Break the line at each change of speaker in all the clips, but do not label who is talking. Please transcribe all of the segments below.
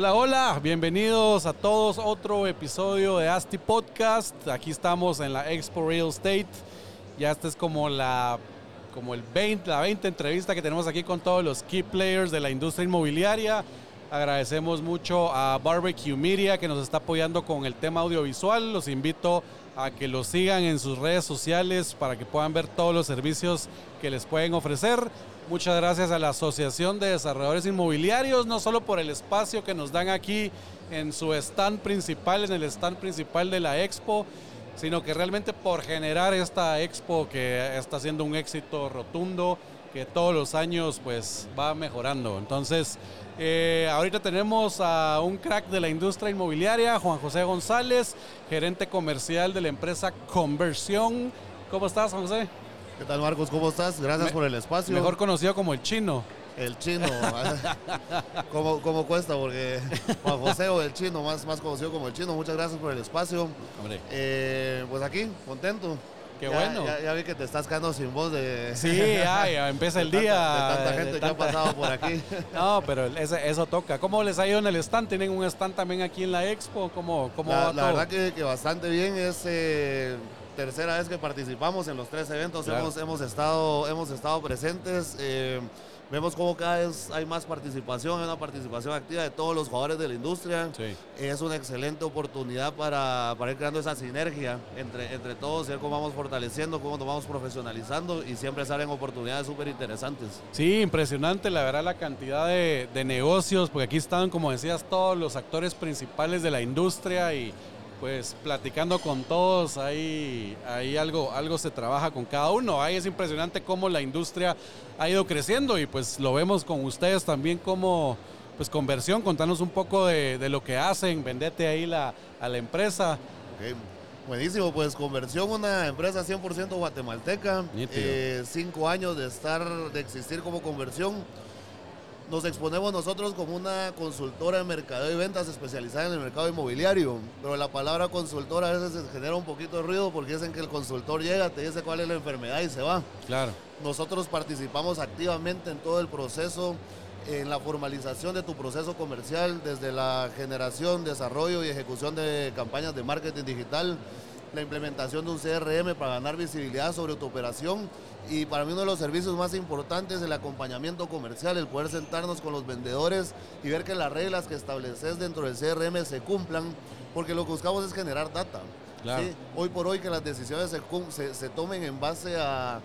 Hola, hola, bienvenidos a todos otro episodio de ASTI Podcast. Aquí estamos en la Expo Real Estate. Ya esta es como la como el 20, la 20 entrevista que tenemos aquí con todos los key players de la industria inmobiliaria. Agradecemos mucho a Barbecue Media que nos está apoyando con el tema audiovisual. Los invito a que los sigan en sus redes sociales para que puedan ver todos los servicios que les pueden ofrecer. Muchas gracias a la Asociación de Desarrolladores Inmobiliarios, no solo por el espacio que nos dan aquí en su stand principal, en el stand principal de la expo, sino que realmente por generar esta expo que está siendo un éxito rotundo, que todos los años pues va mejorando. Entonces, eh, ahorita tenemos a un crack de la industria inmobiliaria, Juan José González, gerente comercial de la empresa Conversión. ¿Cómo estás, Juan José?
¿Qué tal, Marcos? ¿Cómo estás? Gracias por el espacio.
Mejor conocido como el chino.
El chino. ¿Cómo, ¿Cómo, cuesta? Porque Juan José o el chino, más, más conocido como el chino. Muchas gracias por el espacio.
Hombre.
Eh, pues aquí, contento.
Qué
Ya-
bueno.
Ya, ya vi que te estás quedando sin voz de,
Sí, ya, ya empieza el
de
día.
tanta, de tanta
de
gente que ha
tanta-
pasado por aquí.
No, pero ese- eso toca. ¿Cómo les ha ido en el stand? ¿Tienen un stand también aquí en la expo? ¿Cómo, cómo
La,
va
la
todo?
verdad que, que bastante bien. Es eh, tercera vez que participamos en los tres eventos.
Claro.
Hemos, hemos, estado, hemos estado presentes. eh, vemos cómo cada vez hay más participación, hay una participación activa de todos los jugadores de la industria.
Sí.
Es una excelente oportunidad para, para ir creando esa sinergia entre, entre todos, ver cómo vamos fortaleciendo, cómo nos vamos profesionalizando y siempre salen oportunidades súper interesantes.
Sí, impresionante, la verdad, la cantidad de, de negocios, porque aquí están, como decías, todos los actores principales de la industria y pues platicando con todos, ahí, ahí algo, algo se trabaja con cada uno. Ahí es impresionante cómo la industria ha ido creciendo y pues lo vemos con ustedes también como pues conversión, contanos un poco de, de lo que hacen, vendete ahí la, a la empresa.
Buenísimo, pues Conversión, una empresa 100% guatemalteca, eh, cinco años de estar, de existir como Conversión. Nos exponemos nosotros como una consultora de mercadeo y ventas especializada en el mercado inmobiliario, pero la palabra consultora a veces genera un poquito de ruido porque dicen que el consultor llega, te dice cuál es la enfermedad y se va.
Claro.
Nosotros participamos activamente en todo el proceso, en la formalización de tu proceso comercial, desde la generación, desarrollo y ejecución de campañas de marketing digital, la implementación de un CRM para ganar visibilidad sobre tu operación y para mí uno de los servicios más importantes es el acompañamiento comercial, el poder sentarnos con los vendedores y ver que las reglas que estableces dentro del CRM se cumplan, porque lo que buscamos es generar data.
Claro.
¿sí? Hoy por hoy que las decisiones se, se- se tomen en base a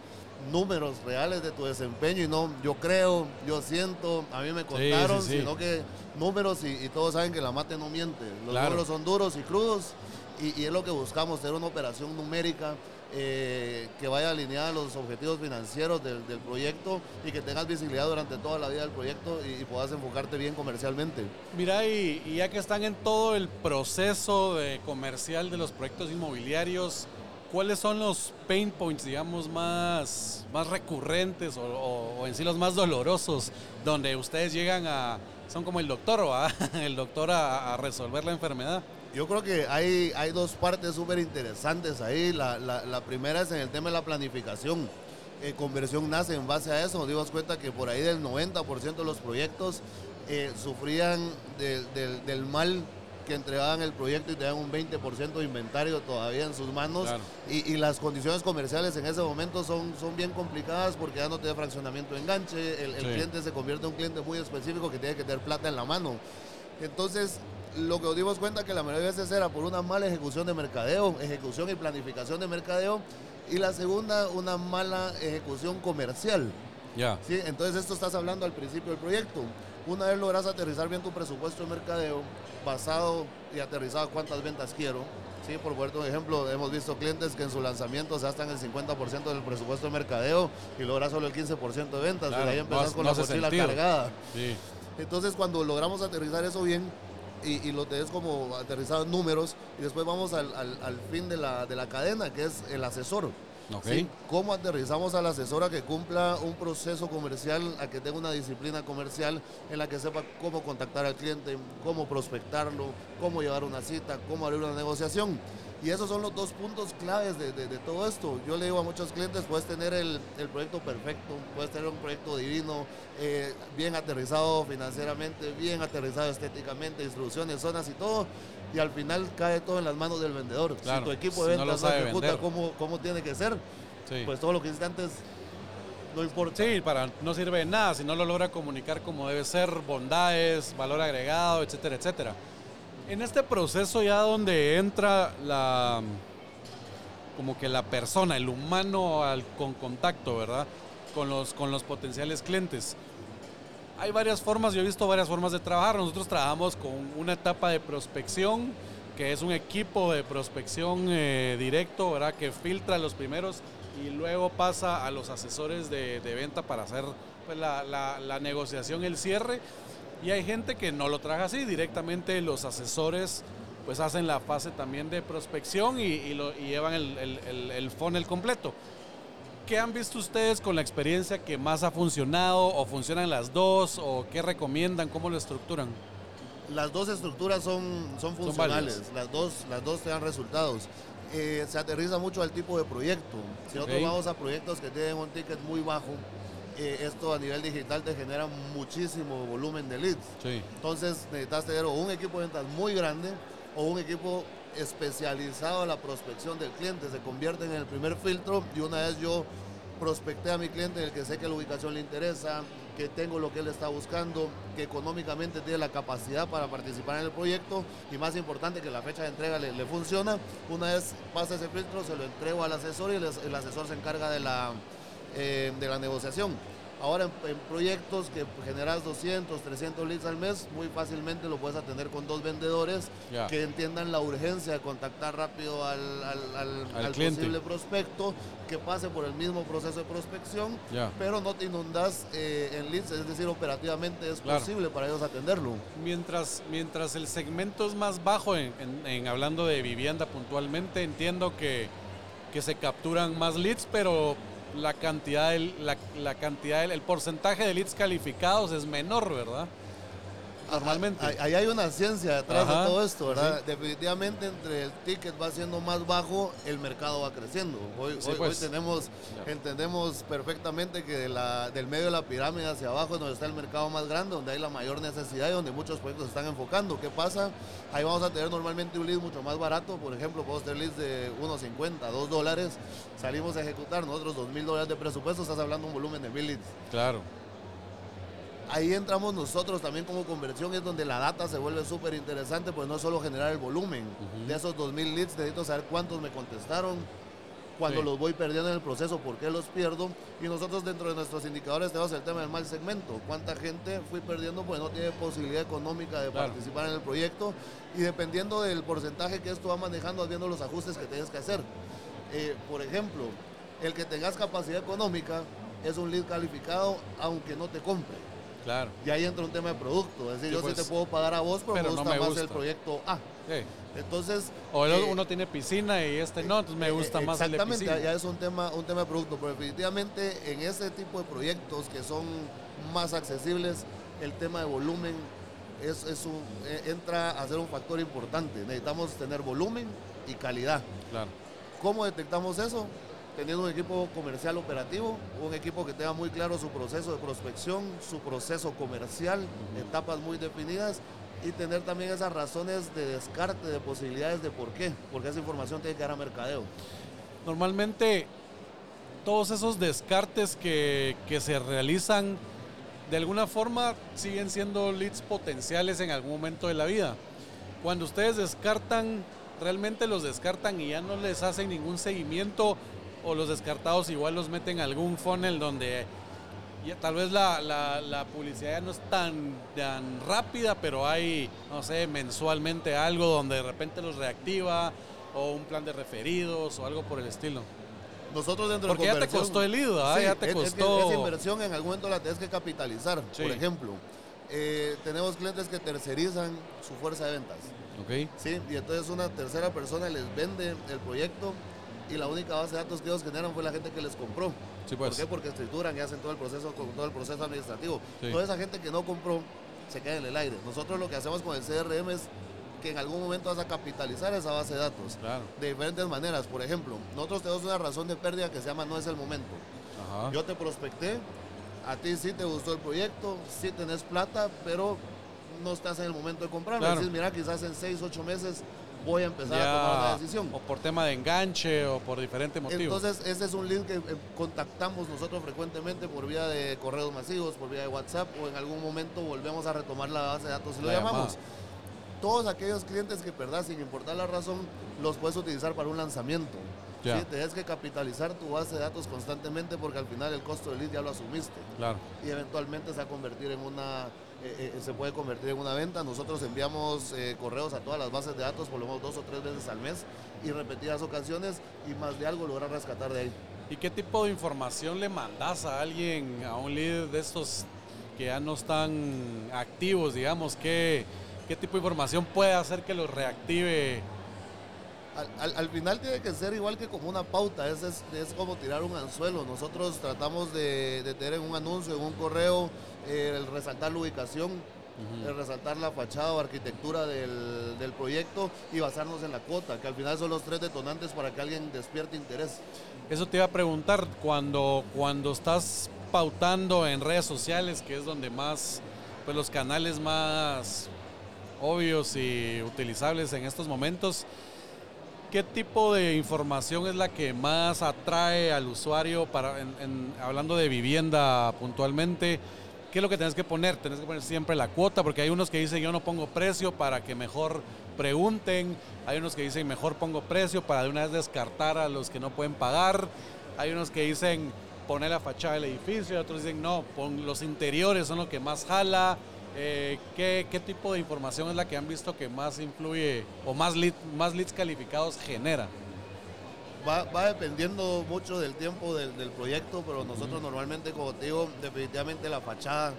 números reales de tu desempeño y no yo creo, yo siento, a mí me contaron,
sí, sí.
sino que números y, y todos saben que la mate no miente. Los
Claro.
números son duros y crudos y, es lo que buscamos, tener una operación numérica eh, que vaya alineada a los objetivos financieros del, proyecto y que tengas visibilidad durante toda la vida del proyecto y, puedas enfocarte bien comercialmente.
Mira, y, ya que están en todo el proceso de comercial de los proyectos inmobiliarios, ¿cuáles son los pain points, digamos, más, más recurrentes o, en sí los más dolorosos, donde ustedes llegan a, son como el doctor, ¿va? el doctor a resolver la enfermedad?
Yo creo que hay, hay dos partes súper interesantes ahí. La, la- la primera es en el tema de la planificación. Eh, conversión nace en base a eso. Nos dimos cuenta que por ahí del 90% de los proyectos eh, sufrían de- del- del mal que entregaban el proyecto y tenían un 20% de inventario todavía en sus manos.
Claro.
Y, y las condiciones comerciales en ese momento son, son bien complicadas porque ya no tiene fraccionamiento de enganche, el, el cliente se convierte en un cliente muy específico que tiene que tener plata en la mano. Entonces, lo que nos dimos cuenta que la mayoría de veces era por una mala ejecución de mercadeo, ejecución y planificación de mercadeo, y la segunda, una mala ejecución comercial.
Ya.
¿sí? Entonces, esto estás hablando al principio del proyecto. Una vez logras aterrizar bien tu presupuesto de mercadeo, basado y aterrizado cuántas ventas quiero. ¿sí? Por un ejemplo, hemos visto clientes que en su lanzamiento se gastan el 50% del presupuesto de mercadeo y logras solo el 15% de ventas.
Claro,
y ahí empezás con
no
la mochila
sentido.
cargada.
Sí.
Entonces, cuando logramos aterrizar eso bien, y, lo tenés como aterrizado en números y después vamos al, al, fin de la, de la cadena, que es el asesor.
Okay.
¿Cómo aterrizamos al asesor a que cumpla un proceso comercial, a que tenga una disciplina comercial en la que sepa cómo contactar al cliente, cómo prospectarlo, cómo llevar una cita, cómo abrir una negociación? Y esos son los dos puntos claves de, todo esto. Yo le digo a muchos clientes, puedes tener el, proyecto perfecto, puedes tener un proyecto divino, eh, bien aterrizado financieramente, bien aterrizado estéticamente, instrucciones, zonas y todo, y al final cae todo en las manos del vendedor. si tu equipo de ventas no, ejecuta cómo, tiene que ser, pues todo lo que hiciste antes no importa.
Sí, para, no sirve de nada si no lo logra comunicar como debe ser, bondades, valor agregado, etcétera, etcétera. En este proceso ya donde entra la como que la persona, el humano al, con contacto, ¿verdad? Con los, con los potenciales clientes. Hay varias formas, yo he visto varias formas de trabajar. Nosotros trabajamos con una etapa de prospección, que es un equipo de prospección eh, directo, ¿verdad? Que filtra los primeros y luego pasa a los asesores de, venta para hacer pues, la, la negociación, el cierre y hay gente que no lo trabaja así, directamente los asesores pues hacen la fase también de prospección y, lo, llevan el, el, funnel completo. ¿Qué han visto ustedes con la experiencia que más ha funcionado o funcionan las dos o qué recomiendan, cómo lo estructuran?
Las dos estructuras son, son funcionales, las, dos, las dos te dan resultados. Eh, se aterriza mucho al tipo de proyecto. Si nosotros vamos a proyectos que tienen un ticket muy bajo, eh, esto a nivel digital te genera muchísimo volumen de leads. Entonces necesitas tener un equipo de ventas muy grande o un equipo especializado en la prospección del cliente. Se convierte en el primer filtro y una vez yo prospecté a mi cliente en el que sé que la ubicación le interesa, que tengo lo que él está buscando, que económicamente tiene la capacidad para participar en el proyecto y más importante que la fecha de entrega le, funciona. Una vez pasa ese filtro, se lo entrego al asesor y el asesor se encarga de la, eh, de la negociación. Ahora en, proyectos que generas 200, 300 leads al mes, muy fácilmente lo puedes atender con dos vendedores que entiendan la urgencia de contactar rápido al, al, posible prospecto, que pase por el mismo proceso de prospección, pero no te inundas eh, en leads, es decir, operativamente es posible para ellos atenderlo.
Mientras, mientras el segmento es más bajo, en, en hablando de vivienda puntualmente, entiendo que, que se capturan más leads, pero la cantidad, del, la, la cantidad del, el porcentaje de leads calificados es menor, ¿verdad? Normalmente.
Ahí hay una ciencia detrás de todo esto, ¿verdad? Definitivamente entre el ticket va siendo más bajo, el mercado va creciendo. Hoy, hoy, pues. tenemos, entendemos perfectamente que la, del medio de la pirámide hacia abajo es donde está el mercado más grande, donde hay la mayor necesidad y donde muchos proyectos se están enfocando. ¿Qué pasa? Ahí vamos a tener normalmente un lead mucho más barato, por ejemplo, podemos tener leads de 1.50, 2 dólares, salimos a ejecutar nosotros 2 mil dólares de presupuesto, estás hablando de un volumen de mil leads.
Claro
ahí entramos nosotros también como conversión, es donde la data se vuelve súper interesante, pues no es solo generar el volumen. De esos 2.000 leads necesito saber cuántos me contestaron, cuando los voy perdiendo en el proceso, por qué los pierdo. Y nosotros dentro de nuestros indicadores tenemos el tema del mal segmento. ¿Cuánta gente fui perdiendo pues no tiene posibilidad económica de participar en el proyecto? Y dependiendo del porcentaje que esto va manejando, viendo los ajustes que tienes que hacer. Eh, por ejemplo, el que tengas capacidad económica es un lead calificado aunque no te compre.
Claro.
Y ahí entra un tema de producto. Es decir, yo sí pues, te puedo pagar a vos, pero, me gusta más el proyecto A. Entonces.
O eh, uno tiene piscina y este no, entonces me gusta más el de piscina.
Exactamente, ya es un tema, un tema de producto. Pero definitivamente en ese tipo de proyectos que son más accesibles, el tema de volumen es, es un, e, entra a ser un factor importante. Necesitamos tener volumen y calidad.
Claro.
¿Cómo detectamos eso? Teniendo un equipo comercial operativo, un equipo que tenga muy claro su proceso de prospección, su proceso comercial, etapas muy definidas y tener también esas razones de descarte, de posibilidades de por qué, porque esa información tiene que dar a mercadeo.
Normalmente todos esos descartes que, que se realizan de alguna forma siguen siendo leads potenciales en algún momento de la vida. Cuando ustedes descartan, realmente los descartan y ya no les hacen ningún seguimiento o los descartados igual los meten a algún funnel donde tal vez la, la, publicidad ya no es tan, tan rápida, pero hay, no sé, mensualmente algo donde de repente los reactiva o un plan de referidos o algo por el estilo.
Nosotros dentro
Porque ya te costó el IDA, ya te costó.
esa inversión en algún momento la tienes que capitalizar. Por ejemplo, Eh, tenemos clientes que tercerizan su fuerza de ventas.
Ok.
Sí, y entonces una tercera persona les vende el proyecto y la única base de datos que ellos generan fue la gente que les compró.
Sí, pues.
¿Por qué? Porque escrituran y hacen todo el proceso con todo el proceso administrativo.
Sí.
Toda esa gente que no compró se queda en el aire. Nosotros lo que hacemos con el CRM es que en algún momento vas a capitalizar esa base de datos
Claro.
de diferentes maneras. Por ejemplo, nosotros tenemos una razón de pérdida que se llama no es el momento.
Ajá.
Yo te prospecté, a ti sí te gustó el proyecto, sí tenés plata, pero no estás en el momento de comprar.
Claro.
Mira, quizás en 6, 8 meses voy a empezar a tomar la decisión.
o por tema de enganche o por diferente motivo.
Entonces, ese es un link que eh, contactamos nosotros frecuentemente por vía de correos masivos, por vía de WhatsApp o en algún momento volvemos a retomar la base de datos y lo
La
llamamos.
llamada.
Todos aquellos clientes que perdás sin importar la razón, los puedes utilizar para un lanzamiento. ¿sí? Tienes que capitalizar tu base de datos constantemente porque al final el costo del lead ya lo asumiste
Claro.
y eventualmente se va a convertir en una eh, eh, se puede convertir en una venta. Nosotros enviamos eh, correos a todas las bases de datos por lo menos dos o tres veces al mes y repetidas ocasiones y más de algo lograr rescatar de ahí.
¿Y qué tipo de información le mandas a alguien, a un líder de estos que ya no están activos, digamos? ¿Qué, qué tipo de información puede hacer que los reactive?
Al, al- al final tiene que ser igual que como una pauta, es, es, es como tirar un anzuelo. Nosotros tratamos de, de tener en un anuncio, en un correo, eh, el resaltar la ubicación, el resaltar la fachada o arquitectura del, del proyecto y basarnos en la cuota, que al final son los tres detonantes para que alguien despierte interés.
Eso te iba a preguntar, cuando, cuando estás pautando en redes sociales, que es donde más, pues los canales más obvios y utilizables en estos momentos, ¿qué tipo de información es la que más atrae al usuario para, hablando de vivienda puntualmente? ¿Qué es lo que tenés que poner? Tenés que poner siempre la cuota, porque hay unos que dicen yo no pongo precio para que mejor pregunten, hay unos que dicen mejor pongo precio para de una vez descartar a los que no pueden pagar, hay unos que dicen poner la fachada del edificio, otros dicen no, pon los interiores son lo que más jala. Eh, ¿qué, qué tipo de información es la que han visto que más influye o más, lead- más leads calificados genera?
Va, va dependiendo mucho del tiempo del, del proyecto, pero nosotros normalmente, como te digo, definitivamente la fachada,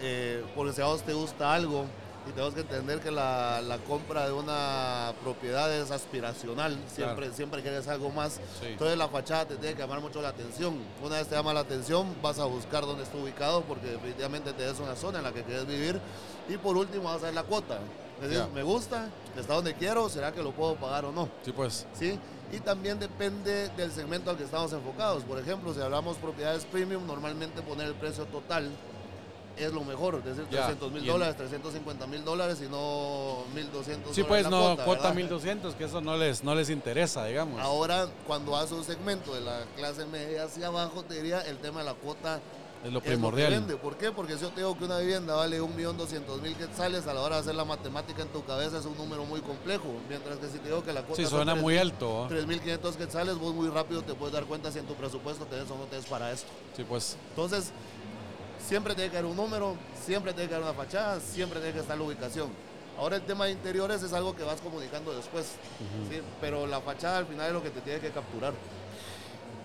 eh, porque si a vos te gusta algo y tenemos que entender que la, la compra de una propiedad es aspiracional, siempre, siempre quieres algo más.
Sí.
Entonces la fachada te tiene que llamar mucho la atención. Una vez te llama la atención, vas a buscar dónde está ubicado, porque definitivamente te des una zona en la que quieres vivir. Y por último vas a ver la cuota. Es decir, me gusta, está donde quiero, ¿será que lo puedo pagar o no?
Sí, pues.
¿sí? Y también depende del segmento al que estamos enfocados. Por ejemplo, si hablamos propiedades premium, normalmente poner el precio total es lo mejor, es decir,
Ya,
300 mil dólares, 350 mil dólares y no 1200
Sí, pues no,
cuota,
cuota,
¿verdad?
1200, que eso no les, no les interesa, digamos.
Ahora, cuando haces un segmento de la clase media hacia abajo, te diría el tema de la cuota
es lo
es
primordial.
que vende. ¿Por qué? Porque si yo te digo que una vivienda vale 1.200.000 quetzales, a la hora de hacer la matemática en tu cabeza es un número muy complejo. Mientras que si te digo que la cuota
sí, suena
3.000
muy alto. ¿ah?
3.500 quetzales, vos muy rápido te puedes dar cuenta si en tu presupuesto tenés o no tenés para esto.
Sí, pues.
Entonces, siempre tiene que haber un número, siempre tiene que haber una fachada, siempre tiene que estar la ubicación. Ahora el tema de interiores es algo que vas comunicando después, ¿sí? pero la fachada al final es lo que te tiene que capturar.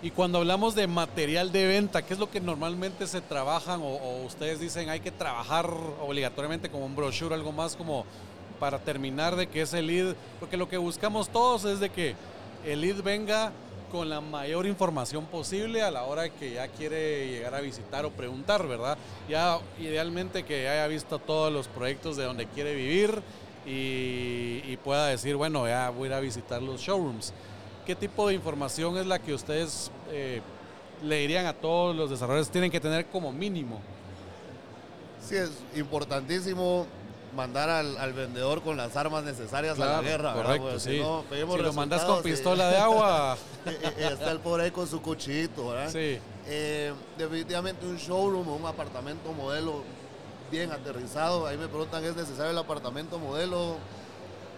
Y cuando hablamos de material de venta, ¿qué es lo que normalmente se trabajan o, o ustedes dicen hay que trabajar obligatoriamente como un brochure, algo más como para terminar de que ese lead, porque lo que buscamos todos es de que el lead venga con la mayor información posible a la hora que ya quiere llegar a visitar o preguntar, ¿verdad? Ya idealmente que haya visto todos los proyectos de donde quiere vivir y, y pueda decir, bueno, ya voy a ir a visitar los showrooms. ¿Qué tipo de información es la que ustedes eh, le dirían a todos los desarrolladores tienen que tener como mínimo?
Sí, es importantísimo mandar al, al vendedor con las armas necesarias a la guerra. ¿verdad?
correcto,
Porque
sí.
Si, no, pedimos
si lo mandas con pistola de agua,
está el pobre ahí con su cuchillito, ¿verdad?
sí,
Eh, definitivamente un showroom o un apartamento modelo bien aterrizado. Ahí me preguntan, ¿es necesario el apartamento modelo?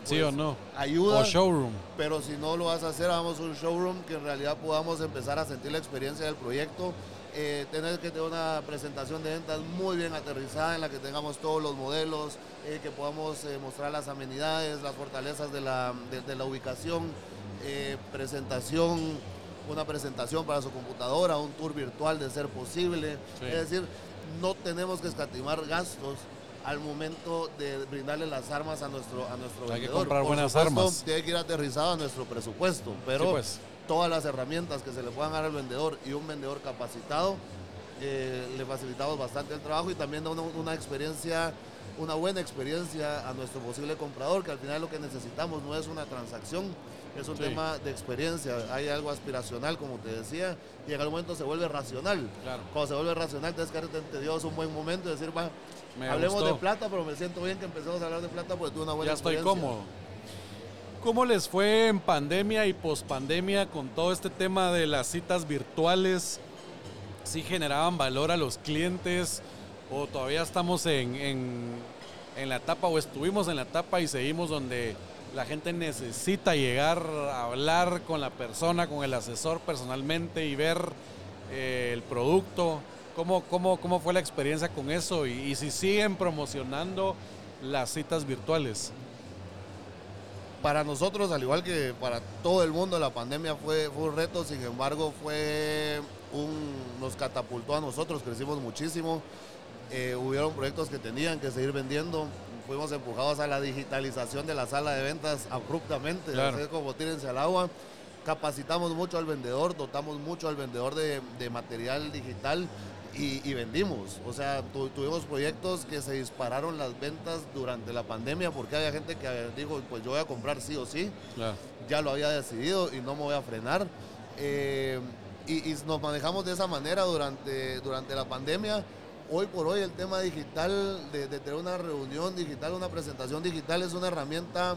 sí
Pues,
o no.
Ayuda,
O showroom.
pero si no lo vas a hacer, hagamos un showroom que en realidad podamos empezar a sentir la experiencia del proyecto. Eh, tener que tener una presentación de ventas muy bien aterrizada en la que tengamos todos los modelos, eh, que podamos eh, mostrar las amenidades, las fortalezas de la, de- de la ubicación, presentación, una presentación para su computadora, un tour virtual de ser posible.
Sí.
Es decir, no tenemos que escatimar gastos al momento de brindarle las armas a nuestro, a nuestro
Hay que comprar
Por
buenas
supuesto,
armas.
Tiene que ir aterrizado a nuestro presupuesto, pero
Sí, pues.
Todas las herramientas que se le puedan dar al vendedor y un vendedor capacitado, eh, le facilitamos bastante el trabajo y también da una, una experiencia, una buena experiencia a nuestro posible comprador, que al final lo que necesitamos no es una transacción, es un
Sí.
tema de experiencia, hay algo aspiracional, como te decía, y en algún momento se vuelve racional.
Claro.
Cuando se vuelve racional, tienes que darte te dio un buen momento de decir, va, hablemos
gustó.
de plata, pero me siento bien que empecemos a hablar de plata porque tuve una buena
Ya estoy
experiencia.
cómodo. ¿Cómo les fue en pandemia y pospandemia con todo este tema de las citas virtuales? ¿Sí generaban valor a los clientes o todavía estamos en, en- la etapa o estuvimos en la etapa y seguimos donde la gente necesita llegar a hablar con la persona, con el asesor personalmente y ver eh, el producto? ¿Cómo, cómo, ¿Cómo fue la experiencia con eso? Y si siguen promocionando las citas virtuales.
Para nosotros, al igual que para todo el mundo, la pandemia fue, fue un reto, sin embargo, fue un, nos catapultó a nosotros, crecimos muchísimo. Eh, hubieron proyectos que tenían que seguir vendiendo. Fuimos empujados a la digitalización de la sala de ventas abruptamente,
Claro.
así como tírense al agua. Capacitamos mucho al vendedor, dotamos mucho al vendedor de, de material digital y, y vendimos. O sea, tu- tuvimos proyectos que se dispararon las ventas durante la pandemia porque había gente que dijo, pues yo voy a comprar sí o sí
Claro.
ya lo había decidido y no me voy a frenar. Eh, y, y nos manejamos de esa manera durante, durante la pandemia. Hoy por hoy el tema digital, de, de tener una reunión digital, una presentación digital, es una herramienta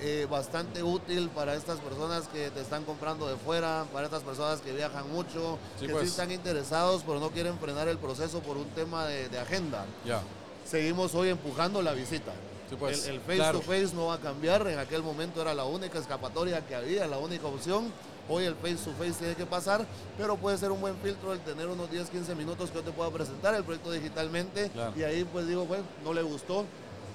eh, bastante útil para estas personas que te están comprando de fuera, para estas personas que viajan mucho,
Sí,
que
pues.
sí están interesados, pero no quieren frenar el proceso por un tema de, de agenda.
Ya.
Seguimos hoy empujando la visita.
Sí, pues,
el, el face
claro.
to face no va a cambiar. En aquel momento era la única escapatoria que había, la única opción. Hoy el face to face tiene que pasar, pero puede ser un buen filtro el tener unos 10, 15 minutos que yo te pueda presentar el proyecto digitalmente.
Claro.
Y ahí pues digo, bueno, no le gustó.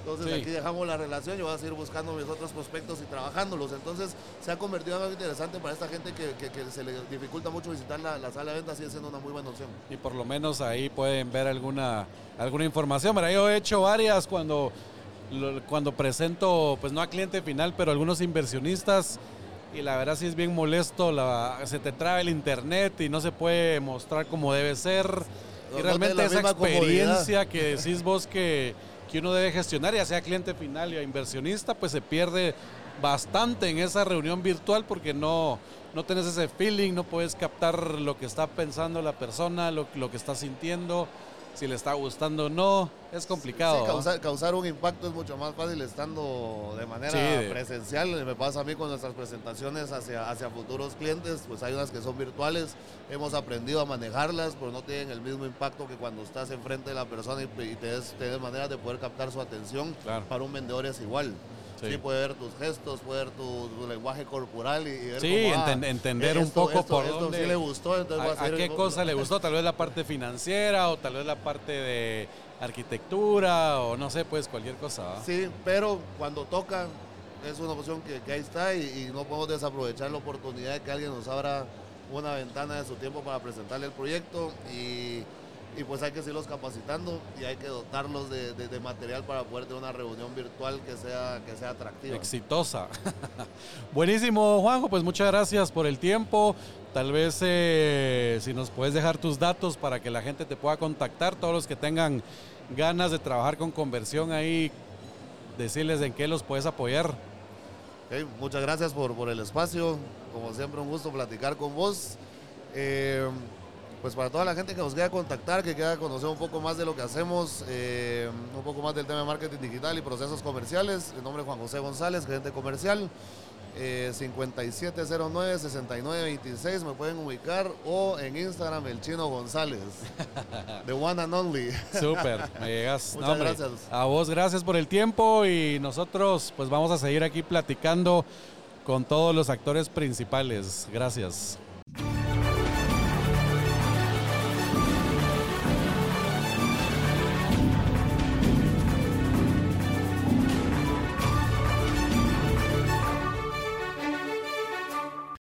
Entonces
Sí.
aquí dejamos la relación, yo voy a seguir buscando mis otros prospectos y trabajándolos. Entonces se ha convertido en algo interesante para esta gente que, que- que se le dificulta mucho visitar la, la sala de ventas, sigue siendo una muy buena opción.
Y por lo menos ahí pueden ver alguna, alguna información. Mira, yo he hecho varias cuando, cuando presento, pues no a cliente final, pero a algunos inversionistas. Y la verdad sí es bien molesto, la- se te traba el internet y no se puede mostrar como debe ser.
No-
y
no
realmente
la
esa experiencia que decís vos que, que uno debe gestionar, ya sea cliente final y inversionista, pues se pierde bastante en esa reunión virtual porque no, no tenés ese feeling, no puedes captar lo que está pensando la persona, lo que está sintiendo, si le está gustando o no. Es complicado.
Sí, causar, causar un impacto es mucho más fácil estando de manera
Sí,
presencial. Me pasa a mí con nuestras presentaciones hacia, hacia futuros clientes, pues hay unas que son virtuales, hemos aprendido a manejarlas, pero no tienen el mismo impacto que cuando estás enfrente de la persona y, y te des, te des maneras de poder captar su atención.
Claro.
Para un vendedor es igual.
Sí.
Sí. puede ver tus gestos, puede ver tu, tu lenguaje corporal y, y ver
Sí,
cómo, ah,
enten- entender un
esto-
poco
esto-
por
esto
dónde-
sí le gustó, entonces voy
¿A, a
seguir-
qué cosa le gustó? Tal vez la parte financiera o tal vez la parte de arquitectura o no sé, pues cualquier cosa.
Sí, pero cuando toca es una opción que, que ahí está y, y no podemos desaprovechar la oportunidad de que alguien nos abra una ventana de su tiempo para presentarle el proyecto y, y pues hay que seguirlos capacitando y hay que dotarlos de, de- de material para poder tener una reunión virtual que sea, que sea atractiva.
Exitosa. Buenísimo, Juanjo. Pues muchas gracias por el tiempo. Tal vez eh, si nos puedes dejar tus datos para que la gente te pueda contactar, todos los que tengan ganas de trabajar con conversión ahí, decirles en qué los puedes apoyar.
Muchas gracias por, por el espacio, como siempre un gusto platicar con vos. Eh, pues para toda la gente que nos quiera contactar, que quiera conocer un poco más de lo que hacemos, eh, un poco más del tema de marketing digital y procesos comerciales, el nombre es Juan José González, gerente comercial, eh, 5709-6926, me pueden ubicar, o en Instagram el chino González, the one and only.
Súper, me llegas.
Muchas gracias.
A vos gracias por el tiempo y nosotros pues vamos a seguir aquí platicando con todos los actores principales. Gracias.